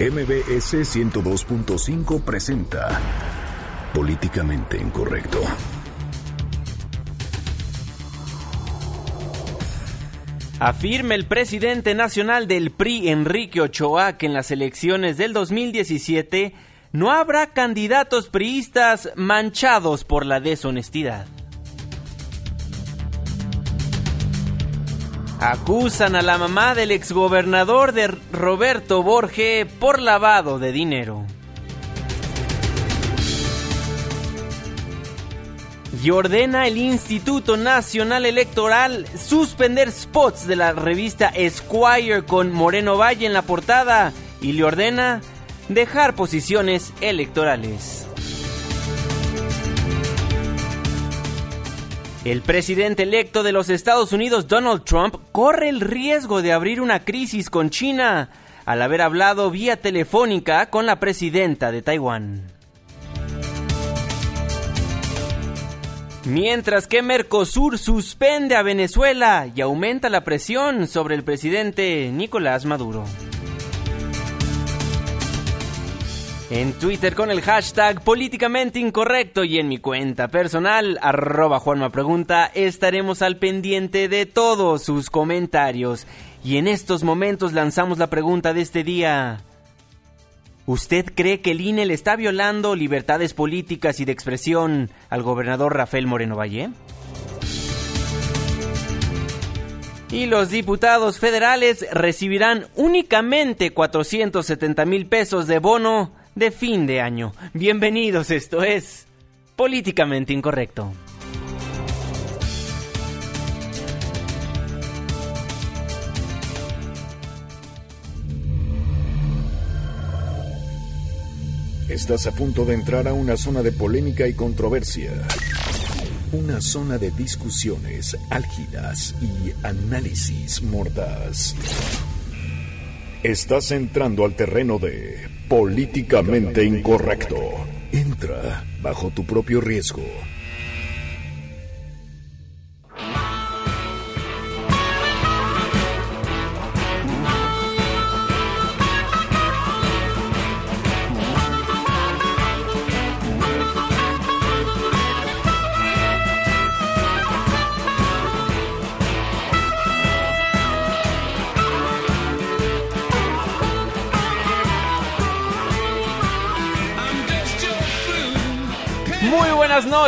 MBS 102.5 presenta Políticamente Incorrecto. Afirma el presidente nacional del PRI, Enrique Ochoa, que en las elecciones del 2017 no habrá candidatos priistas manchados por la deshonestidad. Acusan a la mamá del exgobernador de Roberto Borge por lavado de dinero. Y ordena el Instituto Nacional Electoral suspender spots de la revista Esquire con Moreno Valle en la portada y le ordena dejar posiciones electorales. El presidente electo de los Estados Unidos, Donald Trump, corre el riesgo de abrir una crisis con China al haber hablado vía telefónica con la presidenta de Taiwán. Mientras que Mercosur suspende a Venezuela y aumenta la presión sobre el presidente Nicolás Maduro. En Twitter con el hashtag políticamente incorrecto y en mi cuenta personal, arroba estaremos al pendiente de todos sus comentarios. Y en estos momentos lanzamos la pregunta de este día. ¿Usted cree que el INE le está violando libertades políticas y de expresión al gobernador Rafael Moreno Valle? Y los diputados federales recibirán únicamente 470 mil pesos de bono de fin de año. Bienvenidos, esto es Políticamente Incorrecto. Estás a punto de entrar a una zona de polémica y controversia. Una zona de discusiones álgidas y análisis mordaz. Estás entrando al terreno de Políticamente incorrecto. Entra bajo tu propio riesgo.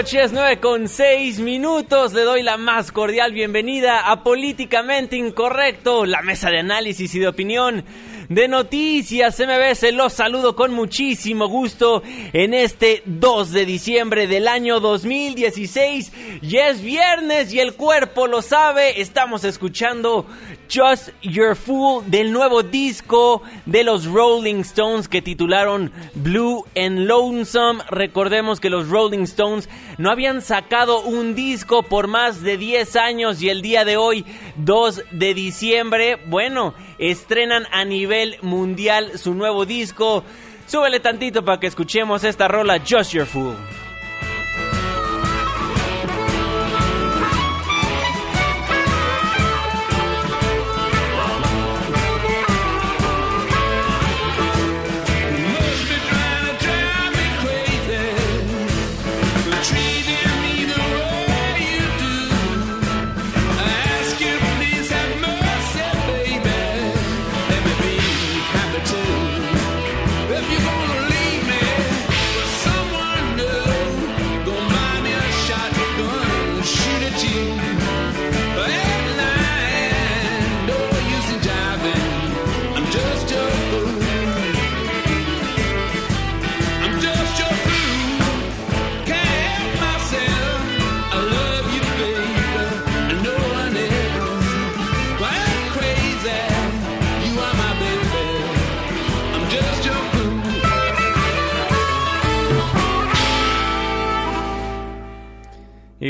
Noches, 9 con 6 minutos. Le doy la más cordial bienvenida a Políticamente Incorrecto, la mesa de análisis y de opinión de Noticias MBS. Los saludo con muchísimo gusto en este 2 de diciembre del año 2016. Y es viernes y el cuerpo lo sabe. Estamos escuchando Just Your Fool del nuevo disco de los Rolling Stones que titularon Blue and Lonesome. Recordemos que los Rolling Stones no habían sacado un disco por más de 10 años y el día de hoy, 2 de diciembre, bueno, estrenan a nivel mundial su nuevo disco. Súbele tantito para que escuchemos esta rola Just Your Fool.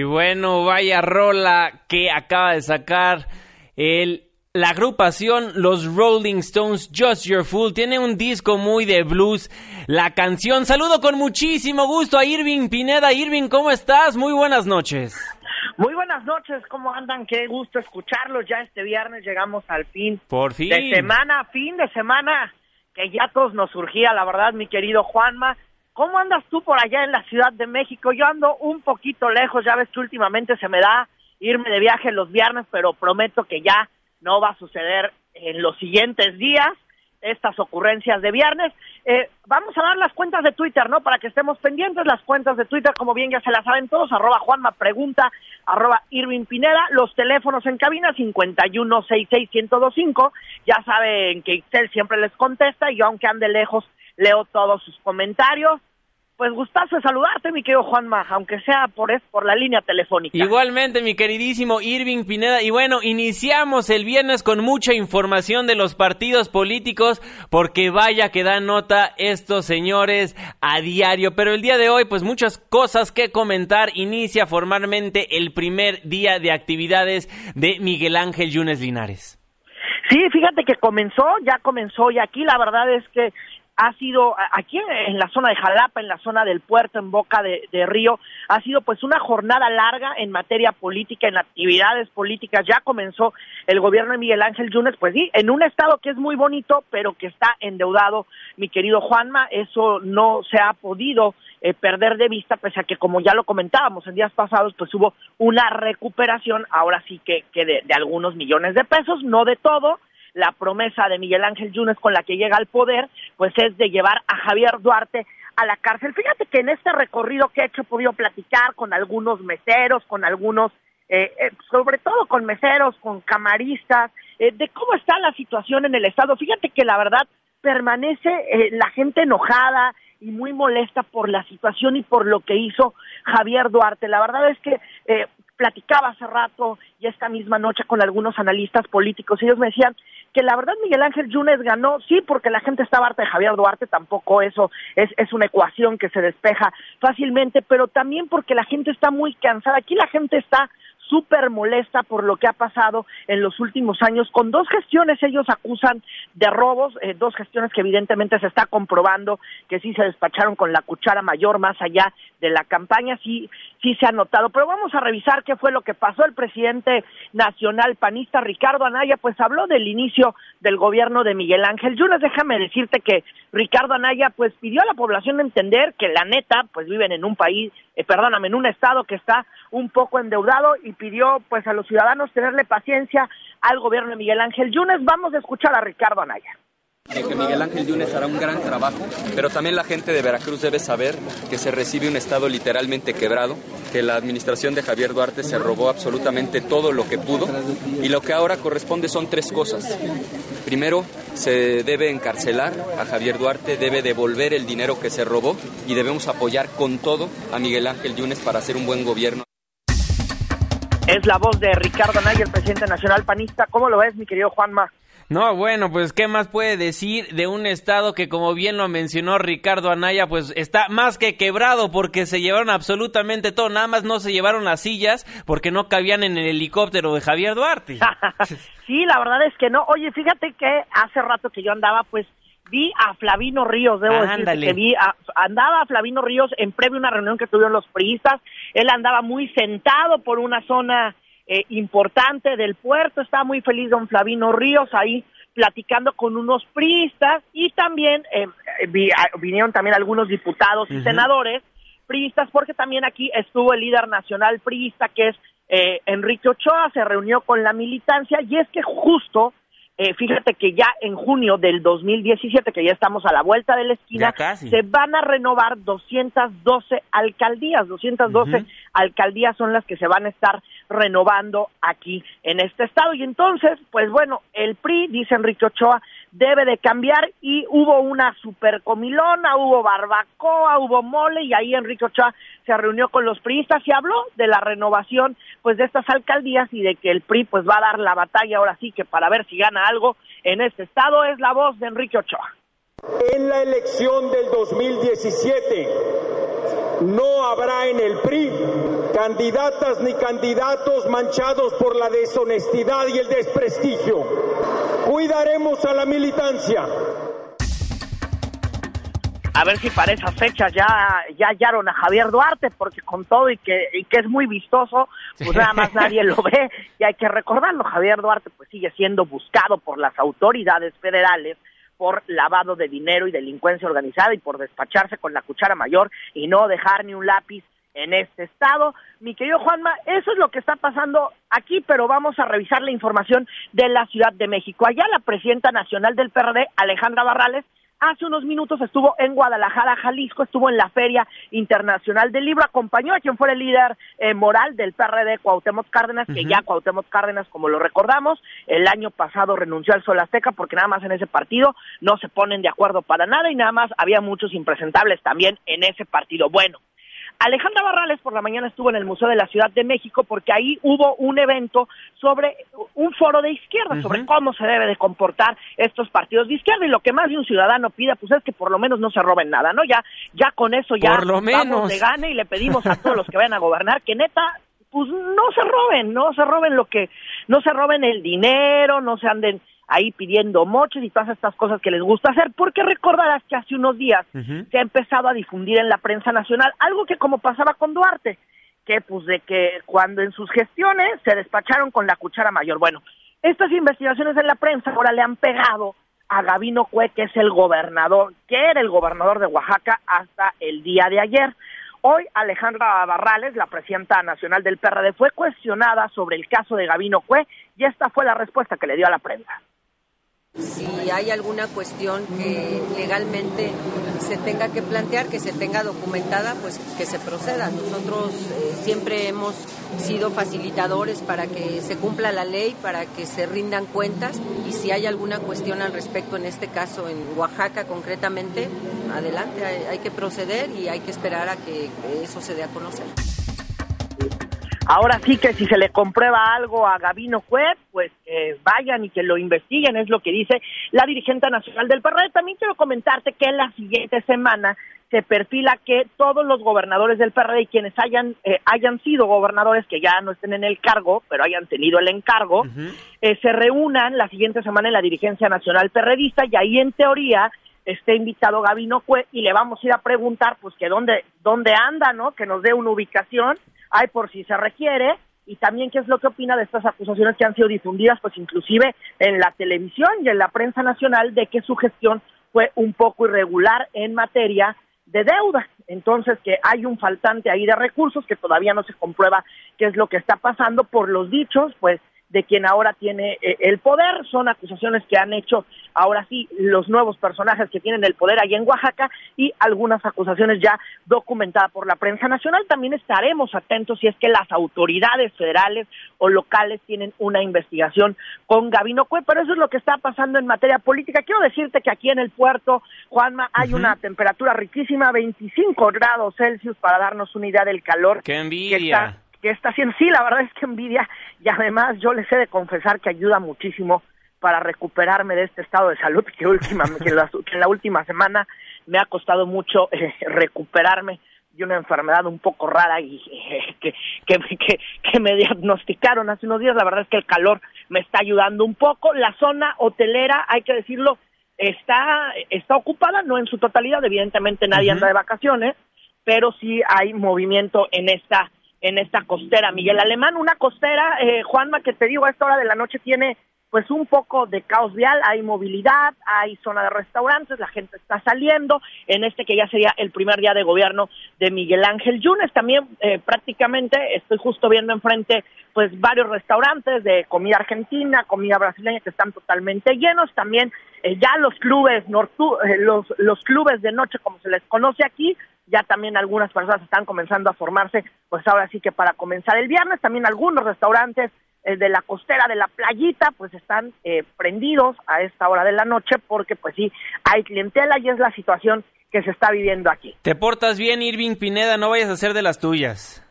Y bueno, vaya rola que acaba de sacar el, la agrupación Los Rolling Stones Just Your Fool. Tiene un disco muy de blues. La canción. Saludo con muchísimo gusto a Irving Pineda. Irving, ¿cómo estás? Muy buenas noches. Muy buenas noches, ¿cómo andan? Qué gusto escucharlos. Ya este viernes llegamos al fin. Por fin. De semana, fin de semana que ya todos nos surgía, la verdad, mi querido Juanma. ¿Cómo andas tú por allá en la Ciudad de México? Yo ando un poquito lejos, ya ves que últimamente se me da irme de viaje los viernes, pero prometo que ya no va a suceder en los siguientes días estas ocurrencias de viernes. Eh, vamos a dar las cuentas de Twitter, ¿no? Para que estemos pendientes, las cuentas de Twitter, como bien ya se las saben todos, arroba Juanma Pregunta, arroba Irving Pineda, los teléfonos en cabina 5166125, ya saben que Excel siempre les contesta y yo aunque ande lejos leo todos sus comentarios pues gustazo de saludarte, mi querido Juanma, aunque sea por, es, por la línea telefónica. Igualmente, mi queridísimo Irving Pineda. Y bueno, iniciamos el viernes con mucha información de los partidos políticos, porque vaya que dan nota estos señores a diario. Pero el día de hoy, pues muchas cosas que comentar. Inicia formalmente el primer día de actividades de Miguel Ángel Yunes Linares. Sí, fíjate que comenzó, ya comenzó y aquí la verdad es que ha sido aquí en la zona de Jalapa, en la zona del puerto, en Boca de, Río, ha sido pues una jornada larga en materia política, en actividades políticas. Ya comenzó el gobierno de Miguel Ángel Yunes, pues sí, en un estado que es muy bonito, pero que está endeudado, mi querido Juanma, eso no se ha podido eh, perder de vista, pese a que como ya lo comentábamos en días pasados, pues hubo una recuperación, ahora sí que, que de, de algunos millones de pesos, no de todo, la promesa de Miguel Ángel Yunes con la que llega al poder, pues es de llevar a Javier Duarte a la cárcel. Fíjate que en este recorrido que he hecho he podido platicar con algunos meseros, con algunos, eh, eh, sobre todo con meseros, con camaristas, eh, de cómo está la situación en el Estado. Fíjate que la verdad permanece la gente enojada y muy molesta por la situación y por lo que hizo Javier Duarte. La verdad es que platicaba hace rato y esta misma noche con algunos analistas políticos, ellos me decían que la verdad Miguel Ángel Yunes ganó, sí, porque la gente estaba harta de Javier Duarte, tampoco eso es, es una ecuación que se despeja fácilmente, pero también porque la gente está muy cansada, aquí la gente está súper molesta por lo que ha pasado en los últimos años. Con dos gestiones ellos acusan de robos, eh, dos gestiones que evidentemente se está comprobando que sí se despacharon con la cuchara mayor más allá de la campaña, sí, sí se ha notado. Pero vamos a revisar qué fue lo que pasó. El presidente nacional panista Ricardo Anaya pues habló del inicio del gobierno de Miguel Ángel Yunes. Déjame decirte que Ricardo Anaya pues pidió a la población entender que la neta pues viven en un país, eh, perdóname, en un estado que está un poco endeudado y pidió pues a los ciudadanos tenerle paciencia al gobierno de Miguel Ángel Yunes. Vamos a escuchar a Ricardo Anaya que Miguel Ángel Yunes hará un gran trabajo, pero también la gente de Veracruz debe saber que se recibe un Estado literalmente quebrado, que la administración de Javier Duarte se robó absolutamente todo lo que pudo y lo que ahora corresponde son tres cosas. Primero, se debe encarcelar a Javier Duarte, debe devolver el dinero que se robó y debemos apoyar con todo a Miguel Ángel Yunes para hacer un buen gobierno. Es la voz de Ricardo Anaya, el presidente nacional panista. ¿Cómo lo ves, mi querido Juanma? No, bueno, pues qué más puede decir de un estado que como bien lo mencionó Ricardo Anaya, pues está más que quebrado porque se llevaron absolutamente todo, nada más no se llevaron las sillas porque no cabían en el helicóptero de Javier Duarte. sí, la verdad es que no. Oye, fíjate que hace rato que yo andaba pues vi a Flavino Ríos, debo decir que vi andaba a Flavino Ríos en previo a una reunión que tuvieron los priistas, él andaba muy sentado por una zona eh, importante del puerto. Está muy feliz don Flavino Ríos ahí platicando con unos priistas y también eh, ah, vinieron también algunos diputados y senadores priistas porque también aquí estuvo el líder nacional priista que es eh, Enrique Ochoa, se reunió con la militancia y es que justo eh, fíjate que ya en junio del 2017, que ya estamos a la vuelta de la esquina, se van a renovar 212 alcaldías. 212 alcaldías son las que se van a estar renovando aquí en este estado. Y entonces, pues bueno, el PRI, dice Enrique Ochoa, debe de cambiar y hubo una super comilona, hubo barbacoa, hubo mole y ahí Enrique Ochoa se reunió con los priistas y habló de la renovación pues de estas alcaldías y de que el PRI pues va a dar la batalla ahora sí que para ver si gana algo en este estado es la voz de Enrique Ochoa. En la elección del 2017 no habrá en el PRI candidatas ni candidatos manchados por la deshonestidad y el desprestigio. Cuidaremos a la militancia. A ver si para esas fechas ya, ya hallaron a Javier Duarte, porque con todo y que, y que es muy vistoso, pues nada más nadie lo ve y hay que recordarlo. Javier Duarte pues sigue siendo buscado por las autoridades federales por lavado de dinero y delincuencia organizada y por despacharse con la cuchara mayor y no dejar ni un lápiz en este estado. Mi querido Juanma, eso es lo que está pasando aquí, pero vamos a revisar la información de la Ciudad de México. Allá la presidenta nacional del PRD, Alejandra Barrales, hace unos minutos estuvo en Guadalajara, Jalisco, estuvo en la Feria Internacional del Libro, acompañó a quien fuera el líder eh, moral del PRD, Cuauhtémoc Cárdenas, que ya Cuauhtémoc Cárdenas, como lo recordamos, el año pasado renunció al Sol Azteca porque nada más en ese partido no se ponen de acuerdo para nada y nada más había muchos impresentables también en ese partido. Bueno, Alejandra Barrales por la mañana estuvo en el Museo de la Ciudad de México porque ahí hubo un evento sobre un foro de izquierda, sobre cómo se debe de comportar estos partidos de izquierda y lo que más de un ciudadano pida pues es que por lo menos no se roben nada, ¿no? Ya ya con eso ya por lo menos. vamos de gane y le pedimos a todos los que vayan a gobernar que neta pues no se roben, no se roben lo que no se roben el dinero, no se anden ahí pidiendo moches y todas estas cosas que les gusta hacer, porque recordarás que hace unos días se ha empezado a difundir en la prensa nacional algo que como pasaba con Duarte, que pues de que cuando en sus gestiones se despacharon con la cuchara mayor. Bueno, estas investigaciones en la prensa ahora le han pegado a Gabino Cue, que es el gobernador, que era el gobernador de Oaxaca hasta el día de ayer. Hoy Alejandra Barrales, la presidenta nacional del PRD, fue cuestionada sobre el caso de Gabino Cue y esta fue la respuesta que le dio a la prensa. Si hay alguna cuestión que legalmente se tenga que plantear, que se tenga documentada, pues que se proceda. Nosotros eh, siempre hemos sido facilitadores para que se cumpla la ley, para que se rindan cuentas y si hay alguna cuestión al respecto, en este caso en Oaxaca concretamente, adelante, hay, hay que proceder y hay que esperar a que eso se dé a conocer. Ahora sí que si se le comprueba algo a Gabino Cuet, pues que vayan y que lo investiguen, es lo que dice la dirigente nacional del PRD. También quiero comentarte que en la siguiente semana se perfila que todos los gobernadores del PRD y quienes hayan eh, hayan sido gobernadores que ya no estén en el cargo, pero hayan tenido el encargo, eh, se reúnan la siguiente semana en la dirigencia nacional perredista y ahí en teoría esté invitado Gabino Cue y le vamos a ir a preguntar pues que dónde dónde anda, ¿no? Que nos dé una ubicación hay por si se requiere y también qué es lo que opina de estas acusaciones que han sido difundidas, pues inclusive en la televisión y en la prensa nacional, de que su gestión fue un poco irregular en materia de deuda. Entonces, que hay un faltante ahí de recursos que todavía no se comprueba qué es lo que está pasando por los dichos, pues de quien ahora tiene eh, el poder. Son acusaciones que han hecho ahora sí los nuevos personajes que tienen el poder allá en Oaxaca y algunas acusaciones ya documentadas por la prensa nacional. También estaremos atentos si es que las autoridades federales o locales tienen una investigación con Gabino Cue, pero eso es lo que está pasando en materia política. Quiero decirte que aquí en el puerto, Juanma, hay una temperatura riquísima, 25 grados Celsius, para darnos una idea del calor. ¡Qué envidia! que está haciendo. Sí, la verdad es que envidia y además yo les he de confesar que ayuda muchísimo para recuperarme de este estado de salud que, última, que, en la última semana me ha costado mucho eh, recuperarme de una enfermedad un poco rara y eh, que, que, que, me diagnosticaron hace unos días. La verdad es que el calor me está ayudando un poco. La zona hotelera, hay que decirlo, está, está ocupada, no en su totalidad, evidentemente nadie anda de vacaciones, pero sí hay movimiento en esta en esta costera. Miguel Alemán, una costera, eh, Juanma, que te digo, a esta hora de la noche tiene pues un poco de caos vial, hay movilidad, hay zona de restaurantes, la gente está saliendo, en este que ya sería el primer día de gobierno de Miguel Ángel Yunes, también eh, prácticamente estoy justo viendo enfrente pues varios restaurantes de comida argentina, comida brasileña que están totalmente llenos, también eh, ya los clubes eh, los, los clubes de noche como se les conoce aquí, ya también algunas personas están comenzando a formarse, pues ahora sí que para comenzar el viernes, también algunos restaurantes eh, de la costera de la playita, pues están eh, prendidos a esta hora de la noche porque pues sí, hay clientela y es la situación que se está viviendo aquí. Te portas bien, Irving Pineda, no vayas a ser de las tuyas.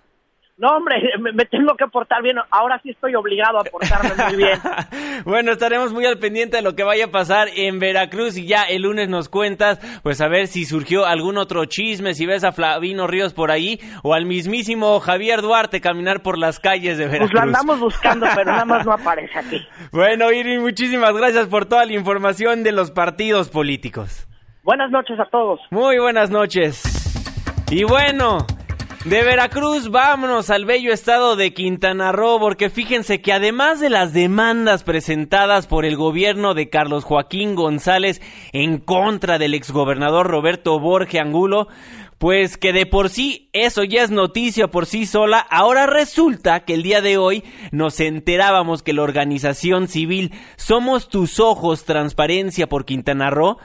No, hombre, me, tengo que portar bien. Ahora sí estoy obligado a portarme muy bien. bueno, estaremos muy al pendiente de lo que vaya a pasar en Veracruz y ya el lunes nos cuentas, pues a ver si surgió algún otro chisme, si ves a Flavino Ríos por ahí o al mismísimo Javier Duarte caminar por las calles de Veracruz. Pues lo andamos buscando, pero nada más no aparece aquí. Bueno, Irving, muchísimas gracias por toda la información de los partidos políticos. Buenas noches a todos. Muy buenas noches. Y bueno, De Veracruz, vámonos al bello estado de Quintana Roo, porque fíjense que además de las demandas presentadas por el gobierno de Carlos Joaquín González en contra del exgobernador Roberto Borge Angulo, pues que de por sí eso ya es noticia por sí sola, ahora resulta que el día de hoy nos enterábamos que la organización civil Somos tus ojos, transparencia por Quintana Roo,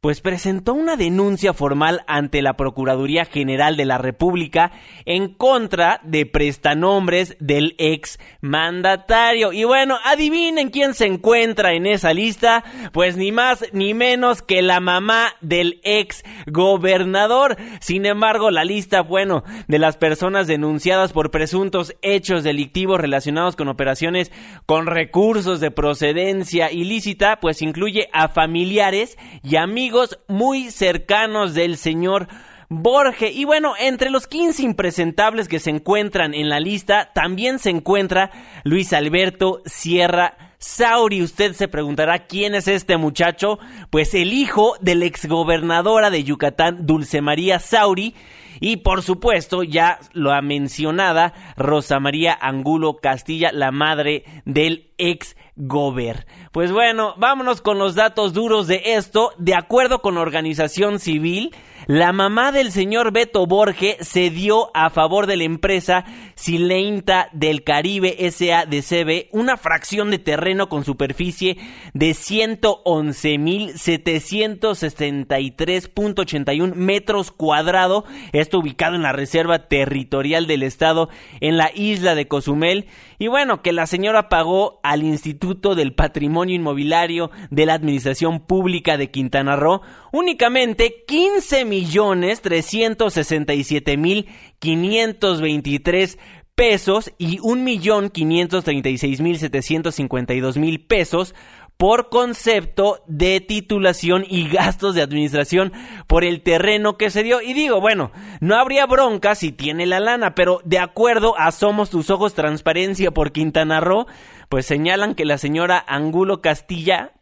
pues presentó una denuncia formal ante la Procuraduría General de la República en contra de prestanombres del ex mandatario. Y bueno, adivinen quién se encuentra en esa lista, pues ni más ni menos que la mamá del ex gobernador. Sin embargo, la lista, bueno, de las personas denunciadas por presuntos hechos delictivos relacionados con operaciones con recursos de procedencia ilícita, pues incluye a familiares y amigos muy cercanos del señor Borge. Y bueno, entre los 15 impresentables que se encuentran en la lista, también se encuentra Luis Alberto Sierra Sauri. Usted se preguntará quién es este muchacho. Pues el hijo de la exgobernadora de Yucatán, Dulce María Sauri. Y por supuesto, ya lo ha mencionada Rosa María Angulo Castilla, la madre del ex Gober. Pues bueno, vámonos con los datos duros de esto. De acuerdo con Organización Civil, la mamá del señor Beto Borge cedió a favor de la empresa Sileinta del Caribe SADCB una fracción de terreno con superficie de 111.763.81 metros cuadrados. Esto ubicado en la Reserva Territorial del Estado en la isla de Cozumel. Y bueno, que la señora pagó al Instituto del Patrimonio Inmobiliario de la Administración Pública de Quintana Roo únicamente 15 millones 367 mil 523 pesos y un millón 536 mil 752 mil pesos por concepto de titulación y gastos de administración por el terreno que se dio. Y digo, bueno, no habría bronca si tiene la lana, pero de acuerdo a Somos tus ojos transparencia por Quintana Roo, pues señalan que la señora Angulo Castilla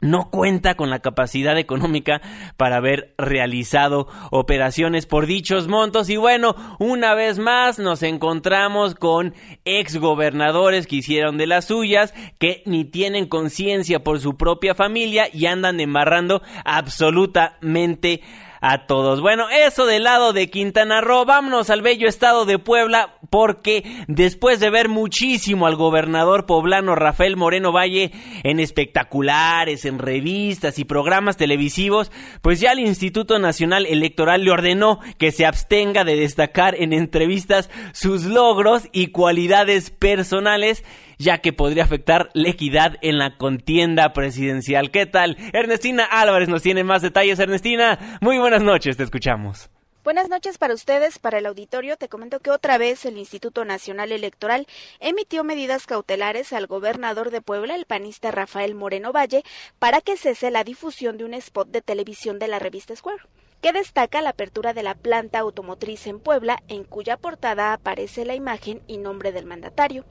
no cuenta con la capacidad económica para haber realizado operaciones por dichos montos. Y bueno, una vez más nos encontramos con exgobernadores que hicieron de las suyas, que ni tienen conciencia por su propia familia y andan embarrando absolutamente a todos. Bueno, eso del lado de Quintana Roo, vámonos al bello estado de Puebla, porque después de ver muchísimo al gobernador poblano Rafael Moreno Valle en espectaculares, en revistas y programas televisivos, pues ya el Instituto Nacional Electoral le ordenó que se abstenga de destacar en entrevistas sus logros y cualidades personales ya que podría afectar la equidad en la contienda presidencial. ¿Qué tal? Ernestina Álvarez nos tiene más detalles. Ernestina, muy buenas noches, te escuchamos. Buenas noches para ustedes, para el auditorio. Te comento que otra vez el Instituto Nacional Electoral emitió medidas cautelares al gobernador de Puebla, el panista Rafael Moreno Valle, para que cese la difusión de un spot de televisión de la revista Square que destaca la apertura de la planta automotriz en Puebla, en cuya portada aparece la imagen y nombre del mandatario.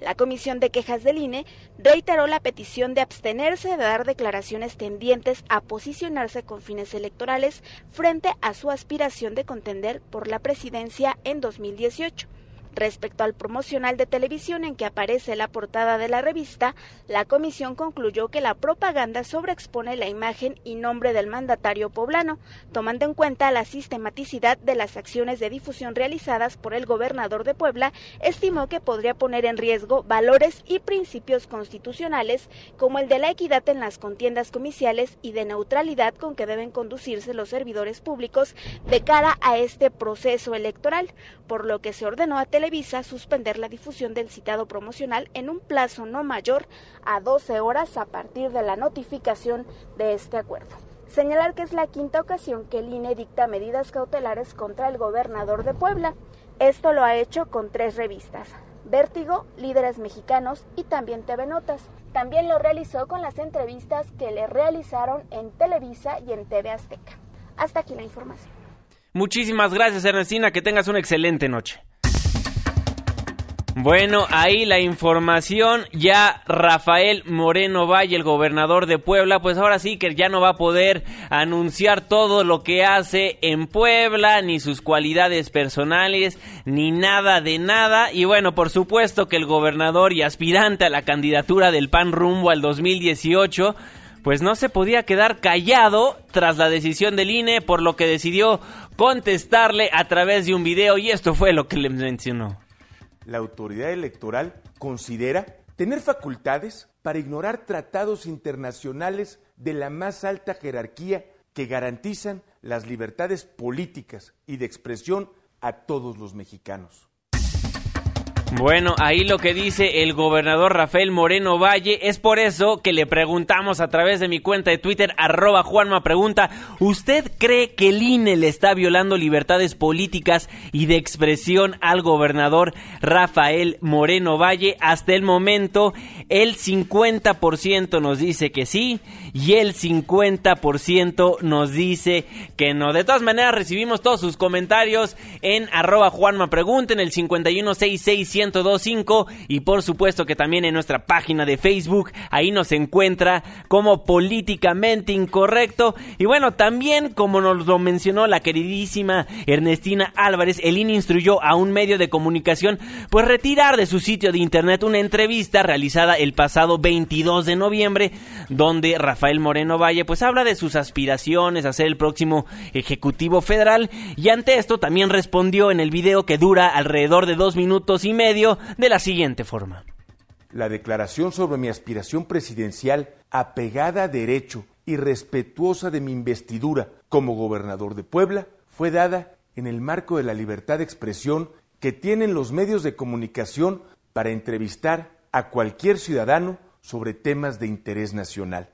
La Comisión de Quejas del INE reiteró la petición de abstenerse de dar declaraciones tendientes a posicionarse con fines electorales frente a su aspiración de contender por la presidencia en 2018. Respecto al promocional de televisión en que aparece la portada de la revista, la comisión concluyó que la propaganda sobreexpone la imagen y nombre del mandatario poblano, tomando en cuenta la sistematicidad de las acciones de difusión realizadas por el gobernador de Puebla, estimó que podría poner en riesgo valores y principios constitucionales como el de la equidad en las contiendas comiciales y de neutralidad con que deben conducirse los servidores públicos de cara a este proceso electoral, por lo que se ordenó a Televisa suspender la difusión del citado promocional en un plazo no mayor a 12 horas a partir de la notificación de este acuerdo. Señalar que es la quinta ocasión que el INE dicta medidas cautelares contra el gobernador de Puebla. Esto lo ha hecho con tres revistas, Vértigo, Líderes Mexicanos y también TV Notas. También lo realizó con las entrevistas que le realizaron en Televisa y en TV Azteca. Hasta aquí la información. Muchísimas gracias Ernestina, que tengas una excelente noche. Bueno, ahí la información, ya Rafael Moreno Valle, el gobernador de Puebla, pues ahora sí que ya no va a poder anunciar todo lo que hace en Puebla, ni sus cualidades personales, ni nada de nada. Y bueno, por supuesto que el gobernador y aspirante a la candidatura del PAN rumbo al 2018, pues no se podía quedar callado tras la decisión del INE, por lo que decidió contestarle a través de un video y esto fue lo que le mencionó la autoridad electoral considera tener facultades para ignorar tratados internacionales de la más alta jerarquía que garantizan las libertades políticas y de expresión a todos los mexicanos. Bueno, ahí lo que dice el gobernador Rafael Moreno Valle es por eso que le preguntamos a través de mi cuenta de Twitter, arroba Juanma Pregunta, ¿usted cree que el INE le está violando libertades políticas y de expresión al gobernador Rafael Moreno Valle? Hasta el momento, el 50% nos dice que sí y el 50% nos dice que no. De todas maneras, recibimos todos sus comentarios en arroba Juanma Pregunta, en el 51667 1025 y por supuesto que también en nuestra página de Facebook, ahí nos encuentra como políticamente incorrecto. Y bueno, también como nos lo mencionó la queridísima Ernestina Álvarez, el INE instruyó a un medio de comunicación pues retirar de su sitio de internet una entrevista realizada el pasado 22 de noviembre donde Rafael Moreno Valle pues habla de sus aspiraciones a ser el próximo ejecutivo federal. Y ante esto también respondió en el video que dura alrededor de dos minutos y medio de la siguiente forma. La declaración sobre mi aspiración presidencial, apegada a derecho y respetuosa de mi investidura como gobernador de Puebla, fue dada en el marco de la libertad de expresión que tienen los medios de comunicación para entrevistar a cualquier ciudadano sobre temas de interés nacional.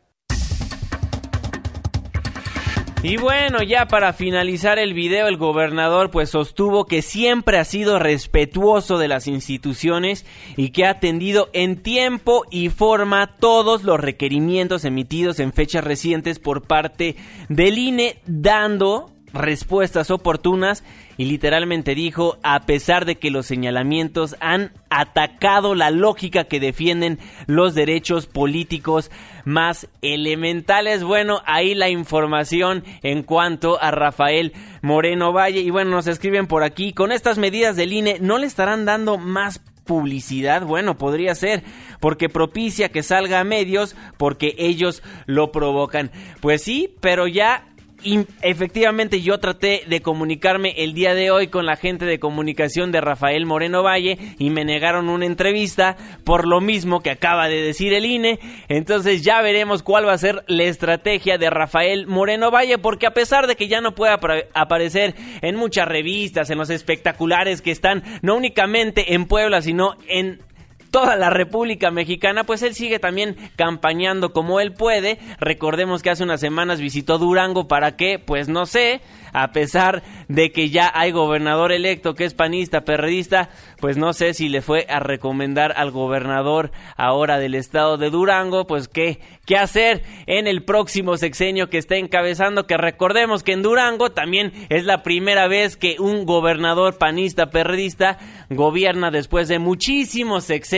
Y bueno, ya para finalizar el video, el gobernador pues sostuvo que siempre ha sido respetuoso de las instituciones y que ha atendido en tiempo y forma todos los requerimientos emitidos en fechas recientes por parte del INE, dando respuestas oportunas y literalmente dijo, a pesar de que los señalamientos han atacado la lógica que defienden los derechos políticos más elementales. Bueno, ahí la información en cuanto a Rafael Moreno Valle. Y bueno, nos escriben por aquí, con estas medidas del INE, ¿no le estarán dando más publicidad? Bueno, podría ser, porque propicia que salga a medios, porque ellos lo provocan. Pues sí, pero ya y efectivamente yo traté de comunicarme el día de hoy con la gente de comunicación de Rafael Moreno Valle y me negaron una entrevista por lo mismo que acaba de decir el INE. Entonces ya veremos cuál va a ser la estrategia de Rafael Moreno Valle porque a pesar de que ya no puede aparecer en muchas revistas, en los espectaculares que están no únicamente en Puebla, sino en toda la República Mexicana, pues él sigue también campañando como él puede. Recordemos que hace unas semanas visitó Durango para que, pues no sé, a pesar de que ya hay gobernador electo que es panista, perredista, pues no sé si le fue a recomendar al gobernador ahora del estado de Durango, pues qué, qué hacer en el próximo sexenio que está encabezando, que recordemos que en Durango también es la primera vez que un gobernador panista, perredista, gobierna después de muchísimos sexenios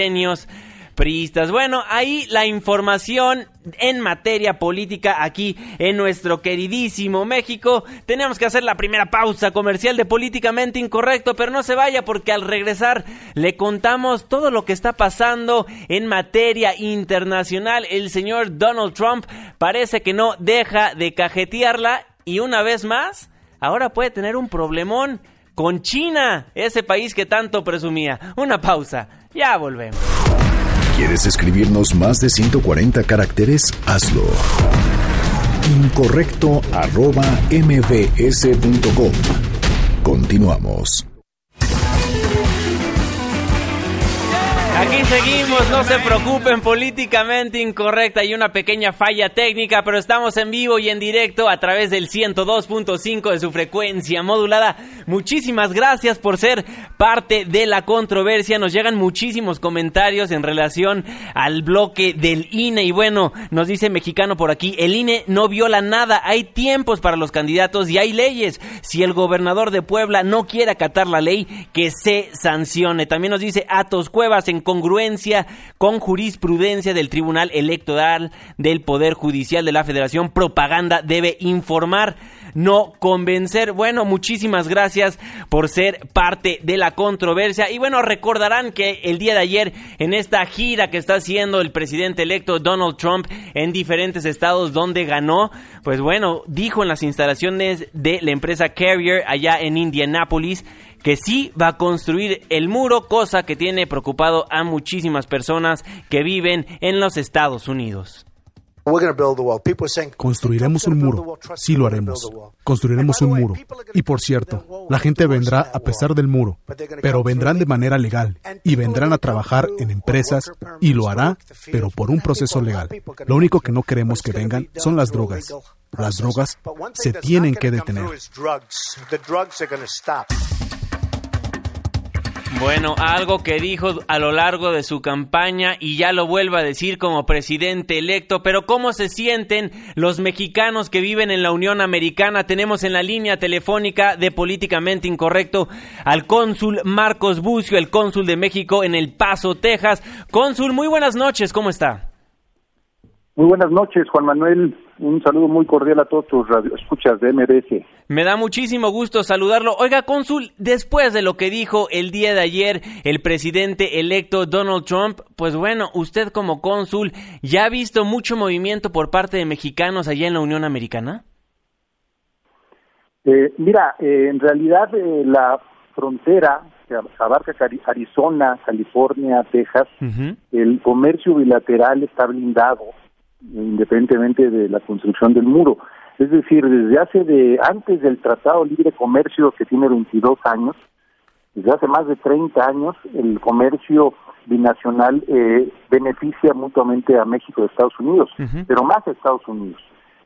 bueno, ahí la información en materia política aquí en nuestro queridísimo México. Tenemos que hacer la primera pausa comercial de Políticamente Incorrecto, pero no se vaya porque al regresar le contamos todo lo que está pasando en materia internacional. El señor Donald Trump parece que no deja de cajetearla y una vez más, ahora puede tener un problemón con China, ese país que tanto presumía. Una pausa, ya volvemos. ¿Quieres escribirnos más de 140 caracteres? Hazlo. Incorrecto arroba mbs.com. Continuamos. Aquí seguimos, no se preocupen, políticamente incorrecta y una pequeña falla técnica, pero estamos en vivo y en directo a través del 102.5 de su frecuencia modulada. Muchísimas gracias por ser parte de la controversia. Nos llegan muchísimos comentarios en relación al bloque del INE y bueno, nos dice mexicano por aquí, el INE no viola nada, hay tiempos para los candidatos y hay leyes. Si el gobernador de Puebla no quiere acatar la ley, que se sancione. También nos dice Atos Cuevas en congruencia con jurisprudencia del Tribunal Electoral del Poder Judicial de la Federación, propaganda debe informar no convencer. Bueno, muchísimas gracias por ser parte de la controversia. Y bueno, recordarán que el día de ayer, en esta gira que está haciendo el presidente electo Donald Trump en diferentes estados donde ganó, pues bueno, dijo en las instalaciones de la empresa Carrier allá en Indianápolis que sí va a construir el muro, cosa que tiene preocupado a muchísimas personas que viven en los Estados Unidos. Construiremos un muro. Sí lo haremos. Construiremos un muro. Y por cierto, la gente vendrá a pesar del muro, pero vendrán de manera legal y vendrán a trabajar en empresas y lo hará, pero por un proceso legal. Lo único que no queremos que vengan son las drogas. Las drogas se tienen que detener. Bueno, algo que dijo a lo largo de su campaña y ya lo vuelve a decir como presidente electo, pero ¿cómo se sienten los mexicanos que viven en la Unión Americana? Tenemos en la línea telefónica de Políticamente Incorrecto al cónsul Marcos Bucio, el cónsul de México en El Paso, Texas. Cónsul, muy buenas noches, ¿cómo está? Muy buenas noches, Juan Manuel. Un saludo muy cordial a todos tus escuchas de MDS. Me da muchísimo gusto saludarlo. Oiga, cónsul, después de lo que dijo el día de ayer el presidente electo Donald Trump, pues bueno, usted como cónsul, ¿ya ha visto mucho movimiento por parte de mexicanos allá en la Unión Americana? Eh, mira, eh, en realidad eh, la frontera que abarca Arizona, California, Texas, el comercio bilateral está blindado independientemente de la construcción del muro. Es decir, desde hace de antes del Tratado Libre Comercio que tiene 22 años, desde hace más de 30 años, el comercio binacional eh, beneficia mutuamente a México y Estados Unidos, pero más a Estados Unidos.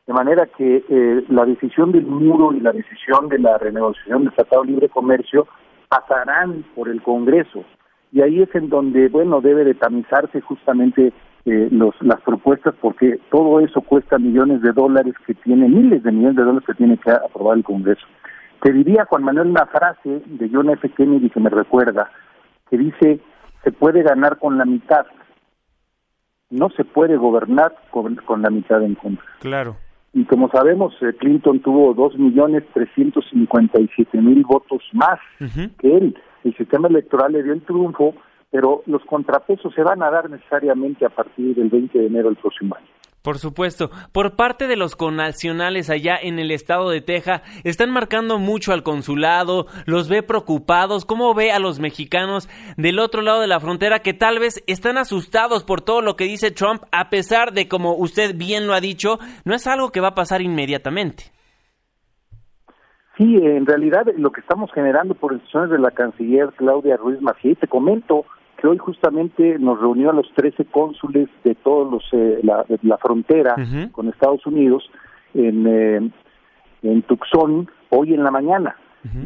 De manera que eh, la decisión del muro y la decisión de la renegociación del Tratado Libre Comercio pasarán por el Congreso. Y ahí es en donde, bueno, debe de tamizarse justamente eh, los, las propuestas porque todo eso cuesta millones de dólares que tiene, miles de millones de dólares que tiene que aprobar el Congreso. Te diría, Juan Manuel, una frase de John F. Kennedy que me recuerda, que dice, se puede ganar con la mitad, no se puede gobernar con, con la mitad en contra. Claro. Y como sabemos, eh, Clinton tuvo dos millones trescientos cincuenta y siete mil votos más que él. El sistema electoral le dio el triunfo pero los contrapesos se van a dar necesariamente a partir del 20 de enero del próximo año. Por supuesto. Por parte de los connacionales allá en el estado de Texas, están marcando mucho al consulado, los ve preocupados. ¿Cómo ve a los mexicanos del otro lado de la frontera que tal vez están asustados por todo lo que dice Trump, a pesar de, como usted bien lo ha dicho, no es algo que va a pasar inmediatamente? Sí, en realidad lo que estamos generando por decisiones de la canciller Claudia Ruiz Macié, te comento, que hoy justamente nos reunió a los 13 cónsules de todos los eh, la, la frontera con Estados Unidos en, eh, en Tucson hoy en la mañana.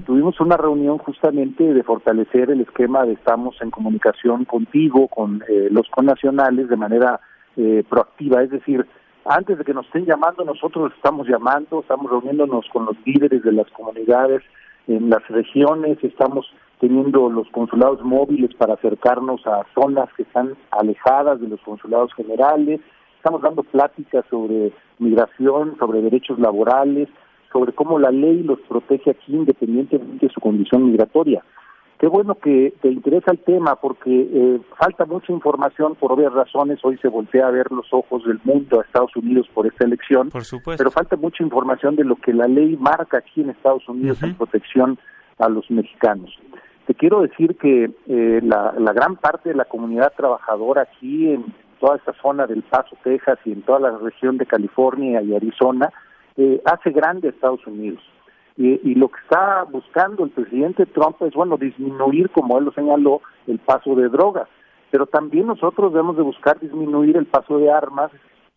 Tuvimos una reunión justamente de fortalecer el esquema de estamos en comunicación contigo, con eh, los connacionales de manera eh, proactiva, es decir, antes de que nos estén llamando, nosotros estamos llamando, estamos reuniéndonos con los líderes de las comunidades en las regiones, estamos teniendo los consulados móviles para acercarnos a zonas que están alejadas de los consulados generales. Estamos dando pláticas sobre migración, sobre derechos laborales, sobre cómo la ley los protege aquí independientemente de su condición migratoria. Qué bueno que te interesa el tema porque eh, falta mucha información por obvias razones. Hoy se voltea a ver los ojos del mundo a Estados Unidos por esta elección. Por supuesto. Pero falta mucha información de lo que la ley marca aquí en Estados Unidos en protección a los mexicanos. Te quiero decir que eh, la, gran parte de la comunidad trabajadora aquí en toda esta zona del Paso, Texas y en toda la región de California y Arizona eh, hace grande a Estados Unidos. Y, lo que está buscando el presidente Trump es, bueno, disminuir, como él lo señaló, el paso de drogas. pero también nosotros debemos de buscar disminuir el paso de armas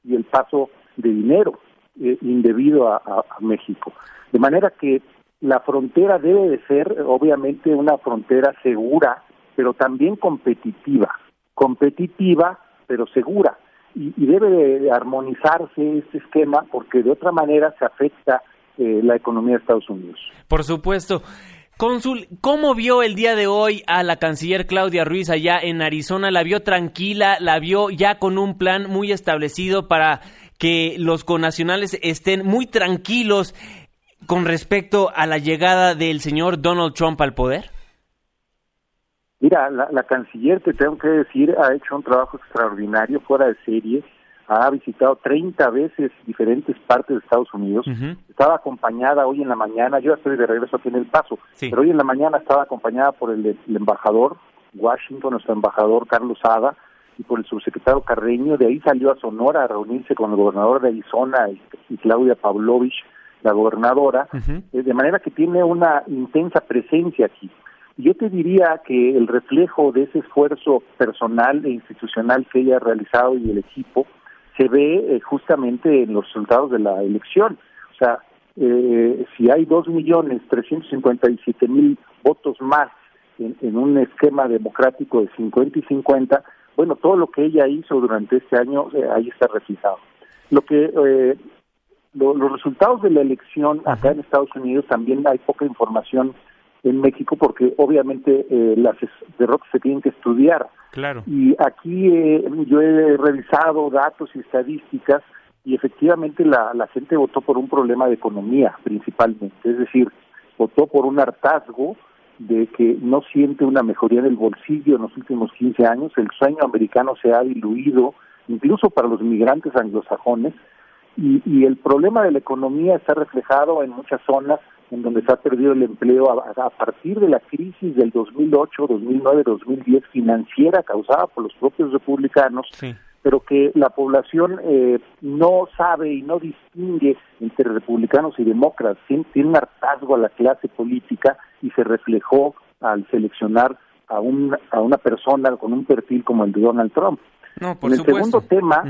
y el paso de dinero eh, indebido a, México. De manera que la frontera debe de ser, obviamente, una frontera segura, pero también competitiva. Competitiva, pero segura. Y, debe de armonizarse este esquema porque de otra manera se afecta eh, la economía de Estados Unidos. Por supuesto. Cónsul, ¿cómo vio el día de hoy a la canciller Claudia Ruiz allá en Arizona? ¿La vio tranquila? ¿La vio ya con un plan muy establecido para que los conacionales estén muy tranquilos con respecto a la llegada del señor Donald Trump al poder? Mira, la, la canciller, te tengo que decir, ha hecho un trabajo extraordinario, fuera de serie ha visitado 30 veces diferentes partes de Estados Unidos. Estaba acompañada hoy en la mañana, yo estoy de regreso aquí en El Paso, pero hoy en la mañana estaba acompañada por el, embajador Washington, nuestro embajador Carlos Ada, y por el subsecretario Carreño. De ahí salió a Sonora a reunirse con el gobernador de Arizona y, Claudia Pavlovich, la gobernadora, eh, de manera que tiene una intensa presencia aquí. Yo te diría que el reflejo de ese esfuerzo personal e institucional que ella ha realizado y el equipo se ve eh, justamente en los resultados de la elección. O sea, eh, si hay dos millones trescientos cincuenta y siete mil votos más en, un esquema democrático de 50 y 50, bueno, todo lo que ella hizo durante este año eh, ahí está reflejado. Lo que los resultados de la elección acá en Estados Unidos también hay poca información en México porque obviamente eh, las derrotas se tienen que estudiar. Claro. Y aquí eh, yo he revisado datos y estadísticas y efectivamente la, la gente votó por un problema de economía principalmente, es decir, votó por un hartazgo de que no siente una mejoría en el bolsillo en los últimos 15 años, el sueño americano se ha diluido, incluso para los migrantes anglosajones, y, y el problema de la economía está reflejado en muchas zonas en donde se ha perdido el empleo a, partir de la crisis del 2008, 2009, 2010 financiera causada por los propios republicanos, pero que la población eh, no sabe y no distingue entre republicanos y demócratas, tiene, un hartazgo a la clase política y se reflejó al seleccionar a, un, a una persona con un perfil como el de Donald Trump. en el segundo tema,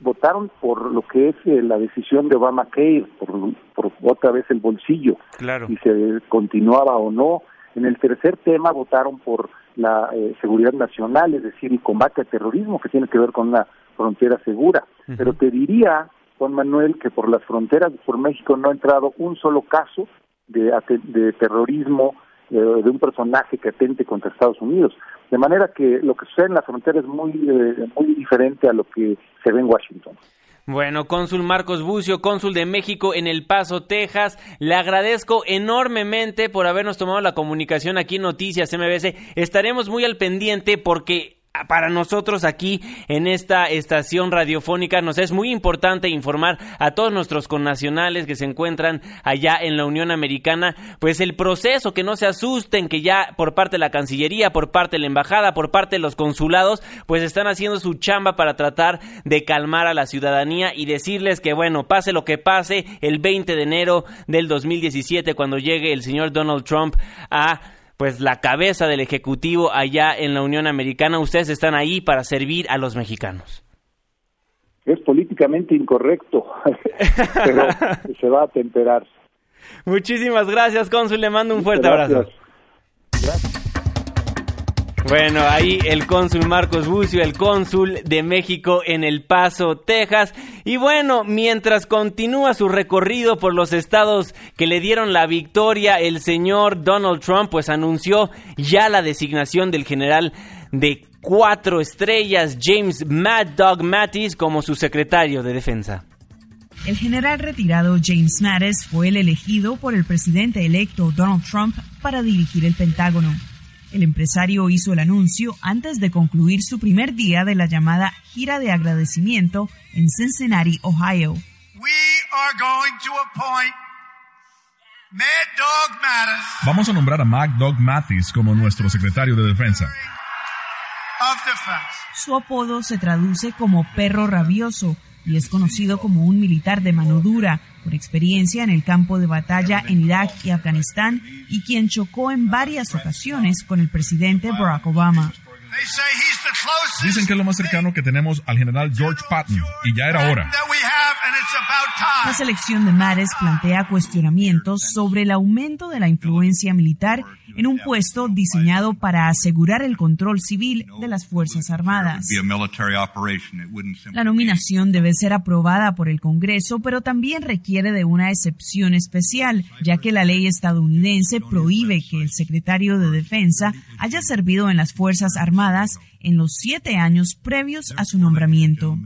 votaron por lo que es eh, la decisión de Obamacare, por, por otra vez el bolsillo, claro. si se continuaba o no. En el tercer tema votaron por la eh, seguridad nacional, es decir, el combate al terrorismo, que tiene que ver con una frontera segura. Pero te diría, Juan Manuel, que por las fronteras por México no ha entrado un solo caso de, de terrorismo eh, de un personaje que atente contra Estados Unidos. De manera que lo que sucede en la frontera es muy, eh, muy diferente a lo que se ve en Washington. Bueno, cónsul Marcos Bucio, cónsul de México en El Paso, Texas, le agradezco enormemente por habernos tomado la comunicación aquí en Noticias MBC. Estaremos muy al pendiente porque para nosotros aquí en esta estación radiofónica nos es muy importante informar a todos nuestros connacionales que se encuentran allá en la Unión Americana, pues el proceso, que no se asusten, que ya por parte de la Cancillería, por parte de la Embajada, por parte de los consulados, pues están haciendo su chamba para tratar de calmar a la ciudadanía y decirles que bueno, pase lo que pase, el 20 de enero del 2017, cuando llegue el señor Donald Trump a pues la cabeza del Ejecutivo allá en la Unión Americana. Ustedes están ahí para servir a los mexicanos. Es políticamente incorrecto, pero se va a temperar. Muchísimas gracias, cónsul. Le mando un fuerte abrazo. Bueno, ahí el cónsul Marcos Bucio, el cónsul de México en El Paso, Texas. Y bueno, mientras continúa su recorrido por los estados que le dieron la victoria, el señor Donald Trump pues anunció ya la designación del general de cuatro estrellas, James Mad Dog Mattis, como su secretario de defensa. El general retirado James Mattis fue el elegido por el presidente electo Donald Trump para dirigir el Pentágono. El empresario hizo el anuncio antes de concluir su primer día de la llamada gira de agradecimiento en Cincinnati, Ohio. Vamos a nombrar a Mac Dog Mathis como nuestro secretario de defensa. Su apodo se traduce como perro rabioso y es conocido como un militar de mano dura por experiencia en el campo de batalla en Irak y Afganistán y quien chocó en varias ocasiones con el presidente Barack Obama. Dicen que es lo más cercano que tenemos al general George Patton, y ya era hora. La selección de Mares plantea cuestionamientos sobre el aumento de la influencia militar en un puesto diseñado para asegurar el control civil de las Fuerzas Armadas. La nominación debe ser aprobada por el Congreso, pero también requiere de una excepción especial, ya que la ley estadounidense prohíbe que el secretario de Defensa haya servido en las Fuerzas Armadas en los siete años previos a su nombramiento.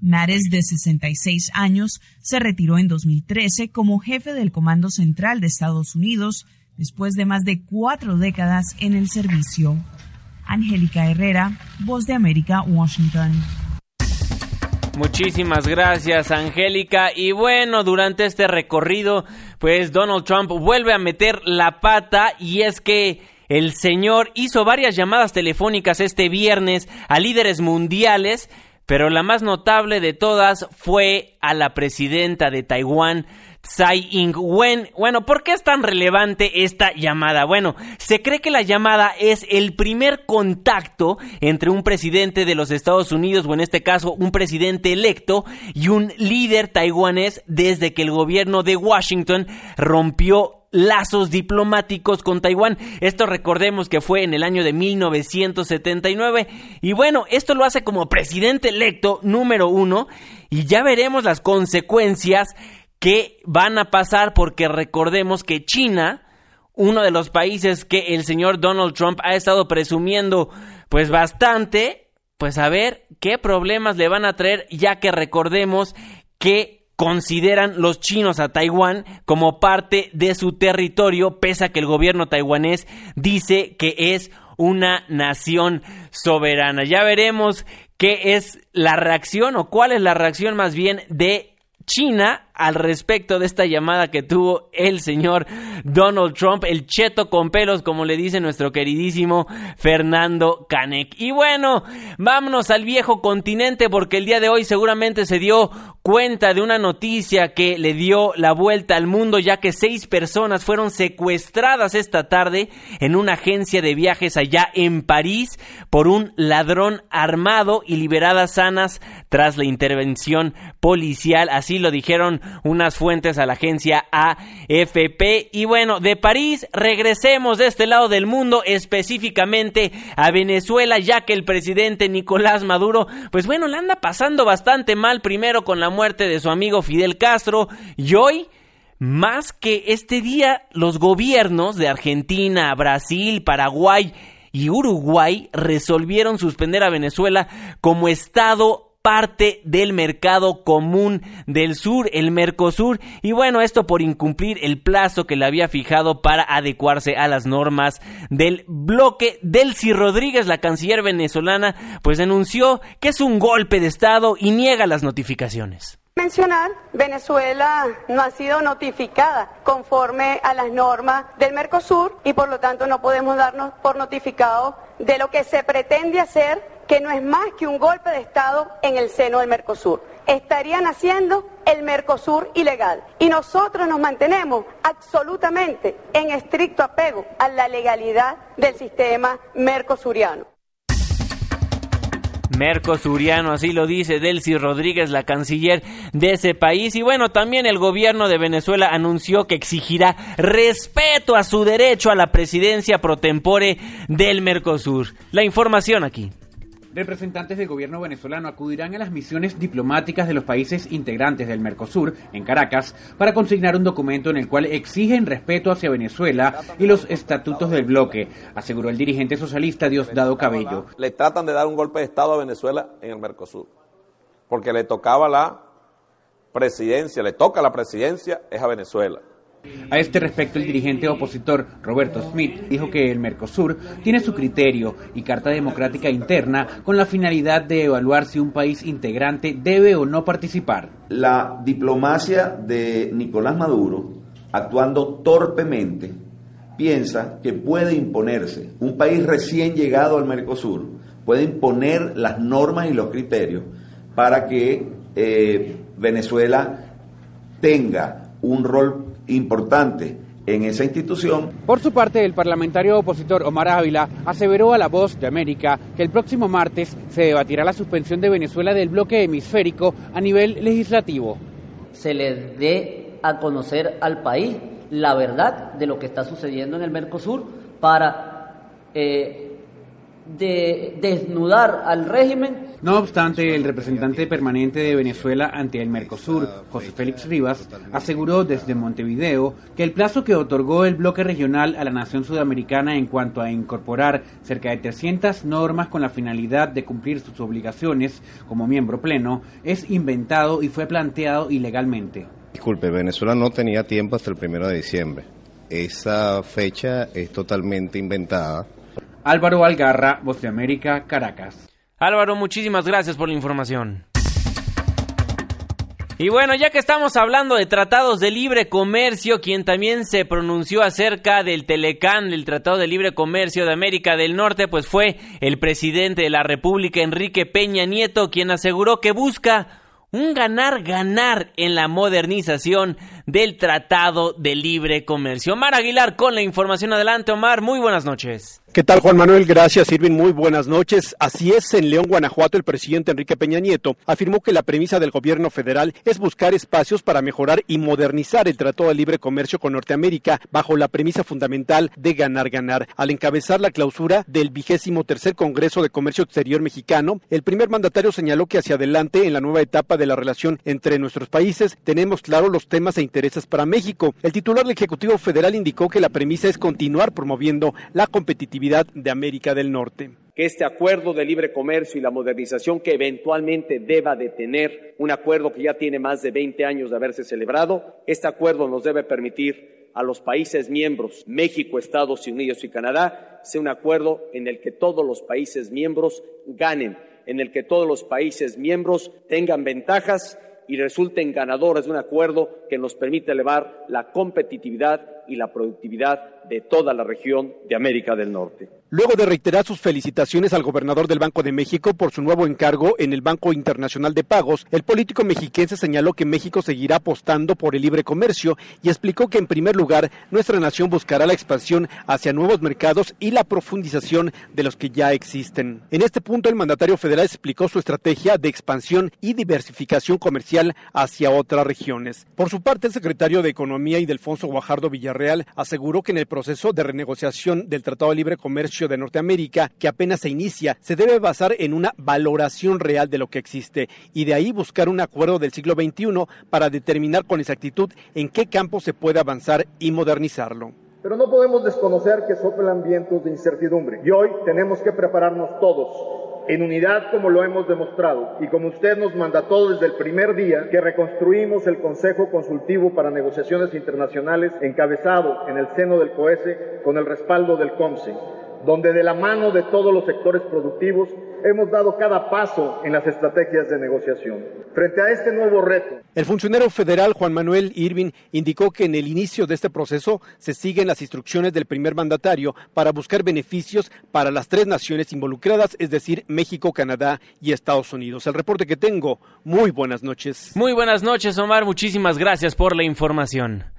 Mares, de 66 años, se retiró en 2013 como jefe del Comando Central de Estados Unidos después de más de cuatro décadas en el servicio. Angélica Herrera, Voz de América, Washington. Muchísimas gracias, Angélica. Y bueno, durante este recorrido, pues Donald Trump vuelve a meter la pata y es que el señor hizo varias llamadas telefónicas este viernes a líderes mundiales, pero la más notable de todas fue a la presidenta de Taiwán, Tsai Ing-wen. Bueno, ¿por qué es tan relevante esta llamada? Bueno, se cree que la llamada es el primer contacto entre un presidente de los Estados Unidos, o en este caso un presidente electo, y un líder taiwanés desde que el gobierno de Washington rompió lazos diplomáticos con Taiwán. Esto recordemos que fue en el año de 1979. Y bueno, esto lo hace como presidente electo número uno. Y ya veremos las consecuencias que van a pasar porque recordemos que China, uno de los países que el señor Donald Trump ha estado presumiendo pues bastante, pues a ver qué problemas le van a traer ya que recordemos que consideran los chinos a Taiwán como parte de su territorio, pese a que el gobierno taiwanés dice que es una nación soberana. Ya veremos qué es la reacción o cuál es la reacción más bien de China al respecto de esta llamada que tuvo el señor Donald Trump, el cheto con pelos, como le dice nuestro queridísimo Fernando Canek. Y bueno, vámonos al viejo continente porque el día de hoy seguramente se dio cuenta de una noticia que le dio la vuelta al mundo ya que seis personas fueron secuestradas esta tarde en una agencia de viajes allá en París por un ladrón armado y liberadas sanas tras la intervención policial, así lo dijeron unas fuentes a la agencia AFP. Y bueno, de París regresemos de este lado del mundo, específicamente a Venezuela, ya que el presidente Nicolás Maduro, pues bueno, le anda pasando bastante mal primero con la muerte de su amigo Fidel Castro y hoy... Más que este día, los gobiernos de Argentina, Brasil, Paraguay y Uruguay resolvieron suspender a Venezuela como Estado parte del mercado común del sur, el Mercosur, y bueno, esto por incumplir el plazo que le había fijado para adecuarse a las normas del bloque. Delcy Rodríguez, la canciller venezolana, pues denunció que es un golpe de Estado y niega las notificaciones mencionar, Venezuela no ha sido notificada conforme a las normas del Mercosur y por lo tanto no podemos darnos por notificados de lo que se pretende hacer que no es más que un golpe de Estado en el seno del Mercosur. Estarían haciendo el Mercosur ilegal. Y nosotros nos mantenemos absolutamente en estricto apego a la legalidad del sistema mercosuriano. Mercosuriano, así lo dice Delcy Rodríguez, la canciller de ese país. Y bueno, también el gobierno de Venezuela anunció que exigirá respeto a su derecho a la presidencia pro tempore del Mercosur. La información aquí. Representantes del gobierno venezolano acudirán a las misiones diplomáticas de los países integrantes del Mercosur en Caracas para consignar un documento en el cual exigen respeto hacia Venezuela y los estatutos del bloque, aseguró el dirigente socialista Diosdado Cabello. Le tratan de dar un golpe de Estado a Venezuela en el Mercosur, porque le tocaba la presidencia, le toca la presidencia, es a Venezuela. A este respecto, el dirigente opositor Roberto Smith dijo que el Mercosur tiene su criterio y carta democrática interna con la finalidad de evaluar si un país integrante debe o no participar. La diplomacia de Nicolás Maduro, actuando torpemente, piensa que puede imponerse. Un país recién llegado al Mercosur puede imponer las normas y los criterios para que eh, Venezuela tenga un rol importante en esa institución. Por su parte, el parlamentario opositor Omar Ávila aseveró a La Voz de América que el próximo martes se debatirá la suspensión de Venezuela del bloque hemisférico a nivel legislativo. Se le dé a conocer al país la verdad de lo que está sucediendo en el Mercosur para eh, de desnudar al régimen. No obstante, el representante permanente de Venezuela ante el Mercosur, José Félix Rivas, aseguró desde Montevideo que el plazo que otorgó el bloque regional a la nación sudamericana en cuanto a incorporar cerca de 300 normas con la finalidad de cumplir sus obligaciones como miembro pleno es inventado y fue planteado ilegalmente. Disculpe, Venezuela no tenía tiempo hasta el primero de diciembre. Esa fecha es totalmente inventada Álvaro Algarra, Voz de América, Caracas. Álvaro, muchísimas gracias por la información. Y bueno, ya que estamos hablando de tratados de libre comercio, quien también se pronunció acerca del Telecán, del Tratado de Libre Comercio de América del Norte, pues fue el presidente de la República, Enrique Peña Nieto, quien aseguró que busca un ganar-ganar en la modernización del Tratado de Libre Comercio. Omar Aguilar con la información adelante. Omar, muy buenas noches. ¿Qué tal, Juan Manuel? Gracias, Irving. Muy buenas noches. Así es, en León, Guanajuato, el presidente Enrique Peña Nieto afirmó que la premisa del gobierno federal es buscar espacios para mejorar y modernizar el Tratado de Libre Comercio con Norteamérica bajo la premisa fundamental de ganar-ganar. Al encabezar la clausura del vigésimo tercer Congreso de Comercio Exterior Mexicano, el primer mandatario señaló que hacia adelante, en la nueva etapa de la relación entre nuestros países, tenemos claro los temas e intereses para México. El titular del Ejecutivo Federal indicó que la premisa es continuar promoviendo la competitividad de América del Norte. Que este acuerdo de libre comercio y la modernización que eventualmente deba de tener, un acuerdo que ya tiene más de 20 años de haberse celebrado, este acuerdo nos debe permitir a los países miembros, México, Estados Unidos y Canadá, sea un acuerdo en el que todos los países miembros ganen, en el que todos los países miembros tengan ventajas y resulten ganadores de un acuerdo que nos permite elevar la competitividad y la productividad de toda la región de América del Norte. Luego de reiterar sus felicitaciones al gobernador del Banco de México por su nuevo encargo en el Banco Internacional de Pagos, el político mexiquense señaló que México seguirá apostando por el libre comercio y explicó que en primer lugar nuestra nación buscará la expansión hacia nuevos mercados y la profundización de los que ya existen. En este punto el mandatario federal explicó su estrategia de expansión y diversificación comercial hacia otras regiones. Por su parte, el secretario de Economía y Delfonso Guajardo Villarreal Real aseguró que en el proceso de renegociación del Tratado de Libre Comercio de Norteamérica, que apenas se inicia, se debe basar en una valoración real de lo que existe y de ahí buscar un acuerdo del siglo XXI para determinar con exactitud en qué campo se puede avanzar y modernizarlo. Pero no podemos desconocer que soplan vientos de incertidumbre y hoy tenemos que prepararnos todos en unidad como lo hemos demostrado y como usted nos mandató desde el primer día que reconstruimos el Consejo Consultivo para Negociaciones Internacionales encabezado en el seno del COESE con el respaldo del COMSE donde de la mano de todos los sectores productivos hemos dado cada paso en las estrategias de negociación. Frente a este nuevo reto. El funcionario federal Juan Manuel Irving indicó que en el inicio de este proceso se siguen las instrucciones del primer mandatario para buscar beneficios para las tres naciones involucradas, es decir, México, Canadá y Estados Unidos. El reporte que tengo. Muy buenas noches. Muy buenas noches, Omar. Muchísimas gracias por la información.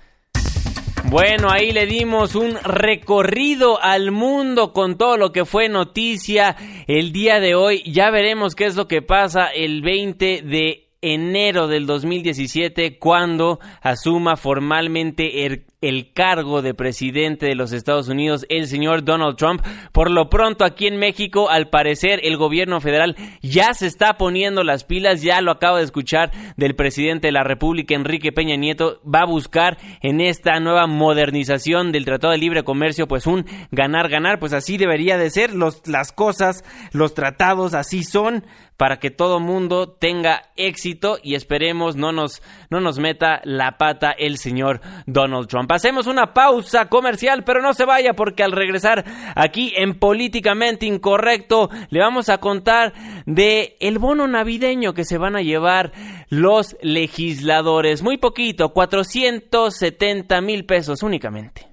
Bueno, ahí le dimos un recorrido al mundo con todo lo que fue noticia el día de hoy. Ya veremos qué es lo que pasa el 20 de enero del 2017 cuando asuma formalmente el, el, cargo de presidente de los Estados Unidos el señor Donald Trump. Por lo pronto aquí en México, al parecer el gobierno federal ya se está poniendo las pilas, ya lo acabo de escuchar del presidente de la República Enrique Peña Nieto, va a buscar en esta nueva modernización del Tratado de Libre Comercio pues un ganar ganar, pues así debería de ser, los, las cosas, los tratados así son para que todo mundo tenga éxito y esperemos no nos, no nos meta la pata el señor Donald Trump. Hacemos una pausa comercial, pero no se vaya porque al regresar aquí en Políticamente Incorrecto le vamos a contar de el bono navideño que se van a llevar los legisladores. Muy poquito, 470 mil pesos únicamente.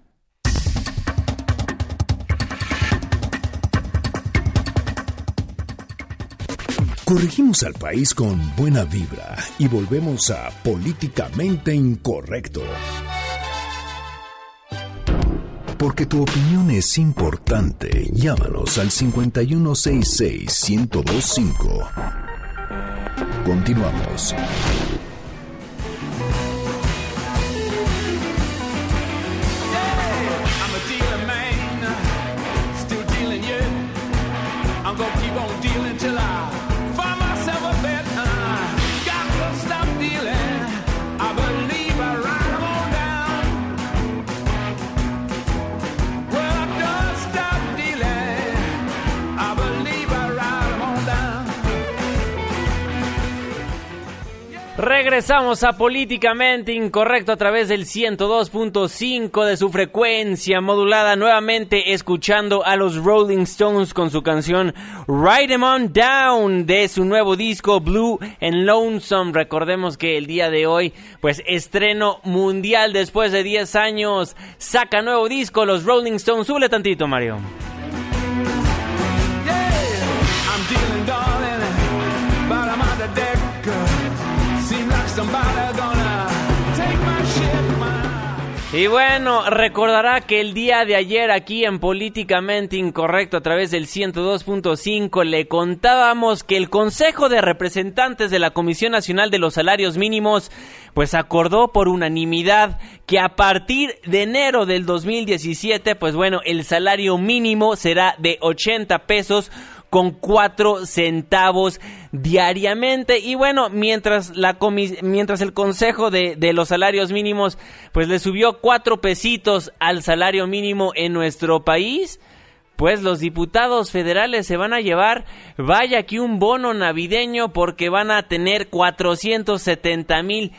Corregimos al país con buena vibra y volvemos a políticamente incorrecto. Porque tu opinión es importante. Llámanos al 5166-1025. Continuamos. Regresamos a Políticamente Incorrecto a través del 102.5 de su frecuencia modulada, nuevamente escuchando a los Rolling Stones con su canción Ride Em On Down de su nuevo disco Blue and Lonesome. Recordemos que el día de hoy, pues estreno mundial después de 10 años, saca nuevo disco los Rolling Stones. Súbele tantito, Mario. Y bueno, recordará que el día de ayer aquí en Políticamente Incorrecto a través del 102.5 le contábamos que el Consejo de Representantes de la Comisión Nacional de los Salarios Mínimos pues acordó por unanimidad que a partir de enero del 2017 pues bueno, el salario mínimo será de 80 pesos con cuatro centavos diariamente. Y bueno, mientras, la mientras el Consejo de, de, los Salarios Mínimos pues le subió cuatro pesitos al salario mínimo en nuestro país, pues los diputados federales se van a llevar, vaya aquí un bono navideño porque van a tener 470 mil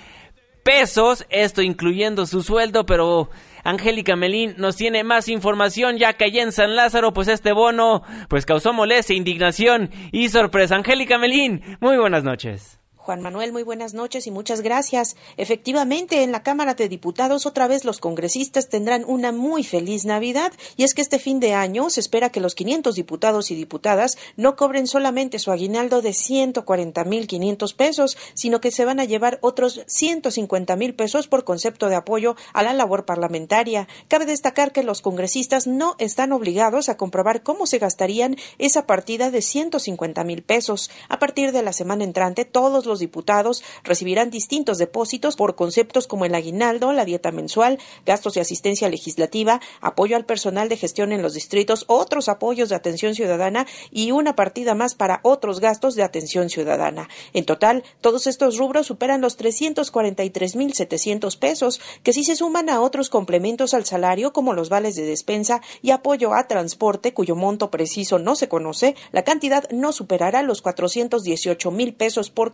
pesos, esto incluyendo su sueldo, pero Angélica Melín nos tiene más información ya que allá en San Lázaro pues este bono pues causó molestia, indignación y sorpresa. Angélica Melín, muy buenas noches. Juan Manuel, muy buenas noches y muchas gracias. Efectivamente, en la Cámara de Diputados otra vez los congresistas tendrán una muy feliz Navidad y es que este fin de año se espera que los 500 diputados y diputadas no cobren solamente su aguinaldo de 140 mil 500 pesos, sino que se van a llevar otros 150 mil pesos por concepto de apoyo a la labor parlamentaria. Cabe destacar que los congresistas no están obligados a comprobar cómo se gastarían esa partida de 150 mil pesos. A partir de la semana entrante, todos los diputados recibirán distintos depósitos por conceptos como el aguinaldo, la dieta mensual, gastos de asistencia legislativa, apoyo al personal de gestión en los distritos, otros apoyos de atención ciudadana y una partida más para otros gastos de atención ciudadana. En total, todos estos rubros superan los 343.700 pesos, que si se suman a otros complementos al salario como los vales de despensa y apoyo a transporte, cuyo monto preciso no se conoce, la cantidad no superará los 418 mil pesos por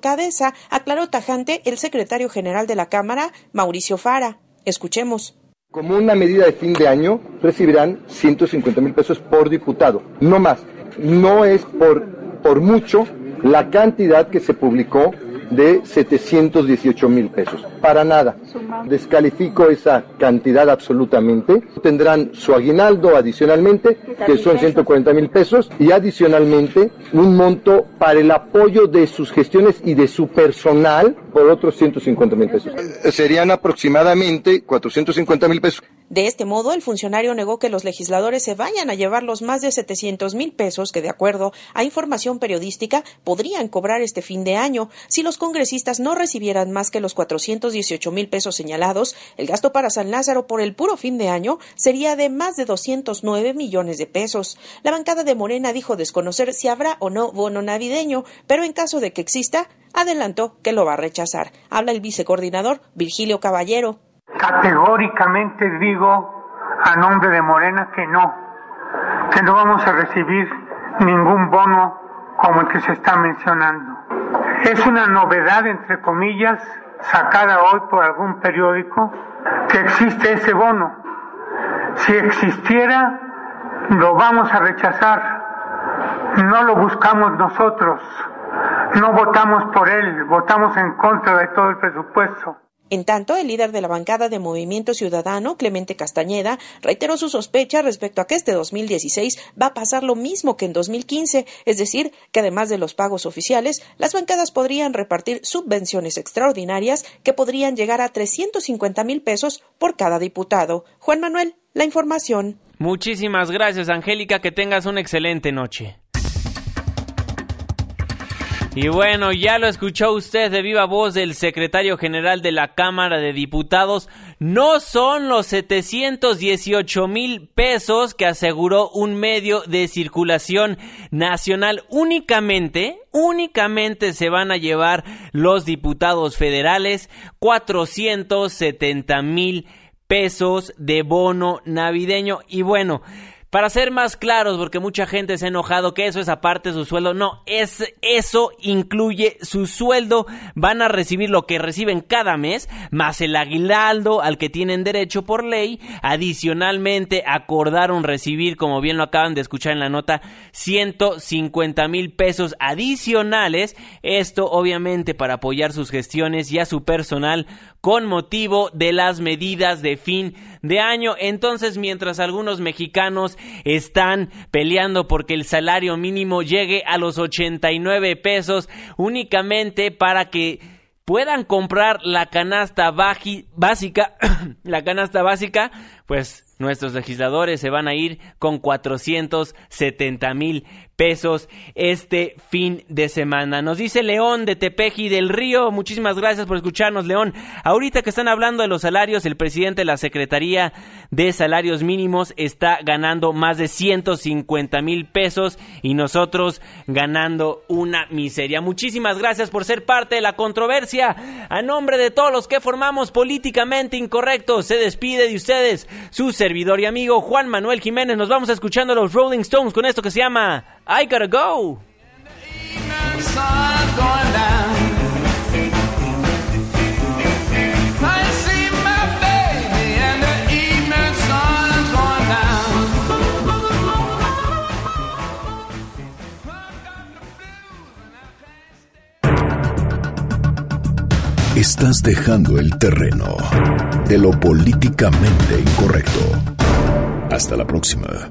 aclaró tajante el secretario general de la Cámara, Mauricio Fara. Escuchemos. Como una medida de fin de año, recibirán 150 mil pesos por diputado, no más. No es por, por mucho la cantidad que se publicó de 718 mil pesos. Para nada. Descalifico esa cantidad absolutamente. Tendrán su aguinaldo adicionalmente, que son 140 mil pesos, y adicionalmente un monto para el apoyo de sus gestiones y de su personal por otros 150 mil pesos. Serían aproximadamente 450 mil pesos. De este modo, el funcionario negó que los legisladores se vayan a llevar los más de 700 mil pesos que, de acuerdo a información periodística, podrían cobrar este fin de año. Si los congresistas no recibieran más que los 418 mil pesos señalados, el gasto para San Lázaro por el puro fin de año sería de más de 209 millones de pesos. La bancada de Morena dijo desconocer si habrá o no bono navideño, pero en caso de que exista, adelantó que lo va a rechazar. Habla el vicecoordinador Virgilio Caballero. Categóricamente digo a nombre de Morena que no, que no vamos a recibir ningún bono como el que se está mencionando. Es una novedad, entre comillas, sacada hoy por algún periódico, que existe ese bono. Si existiera, lo vamos a rechazar. No lo buscamos nosotros. No votamos por él, votamos en contra de todo el presupuesto. En tanto, el líder de la bancada de Movimiento Ciudadano, Clemente Castañeda, reiteró su sospecha respecto a que este 2016 va a pasar lo mismo que en 2015, es decir, que además de los pagos oficiales, las bancadas podrían repartir subvenciones extraordinarias que podrían llegar a 350 mil pesos por cada diputado. Juan Manuel, la información. Muchísimas gracias, Angélica, que tengas una excelente noche. Y bueno, ya lo escuchó usted de viva voz del secretario general de la Cámara de Diputados. No son los 718 mil pesos que aseguró un medio de circulación nacional. Únicamente, únicamente se van a llevar los diputados federales 470 mil pesos de bono navideño. Y bueno, para ser más claros, porque mucha gente se ha enojado que eso es aparte de su sueldo. No, es eso incluye su sueldo. Van a recibir lo que reciben cada mes, más el aguinaldo al que tienen derecho por ley. Adicionalmente, acordaron recibir, como bien lo acaban de escuchar en la nota, 150 mil pesos adicionales. Esto obviamente para apoyar sus gestiones y a su personal con motivo de las medidas de fin de año. Entonces, mientras algunos mexicanos están peleando porque el salario mínimo llegue a los 89 pesos únicamente para que puedan comprar la canasta básica, la canasta básica, pues nuestros legisladores se van a ir con 470 mil pesos este fin de semana. Nos dice León de Tepeji del Río, muchísimas gracias por escucharnos León. Ahorita que están hablando de los salarios, el presidente de la Secretaría de Salarios Mínimos está ganando más de 150 mil pesos y nosotros ganando una miseria. Muchísimas gracias por ser parte de la controversia. A nombre de todos los que formamos políticamente incorrectos, se despide de ustedes su servidor y amigo Juan Manuel Jiménez. Nos vamos escuchando a los Rolling Stones con esto que se llama I Gotta Go. Estás dejando el terreno de lo políticamente incorrecto. Hasta la próxima.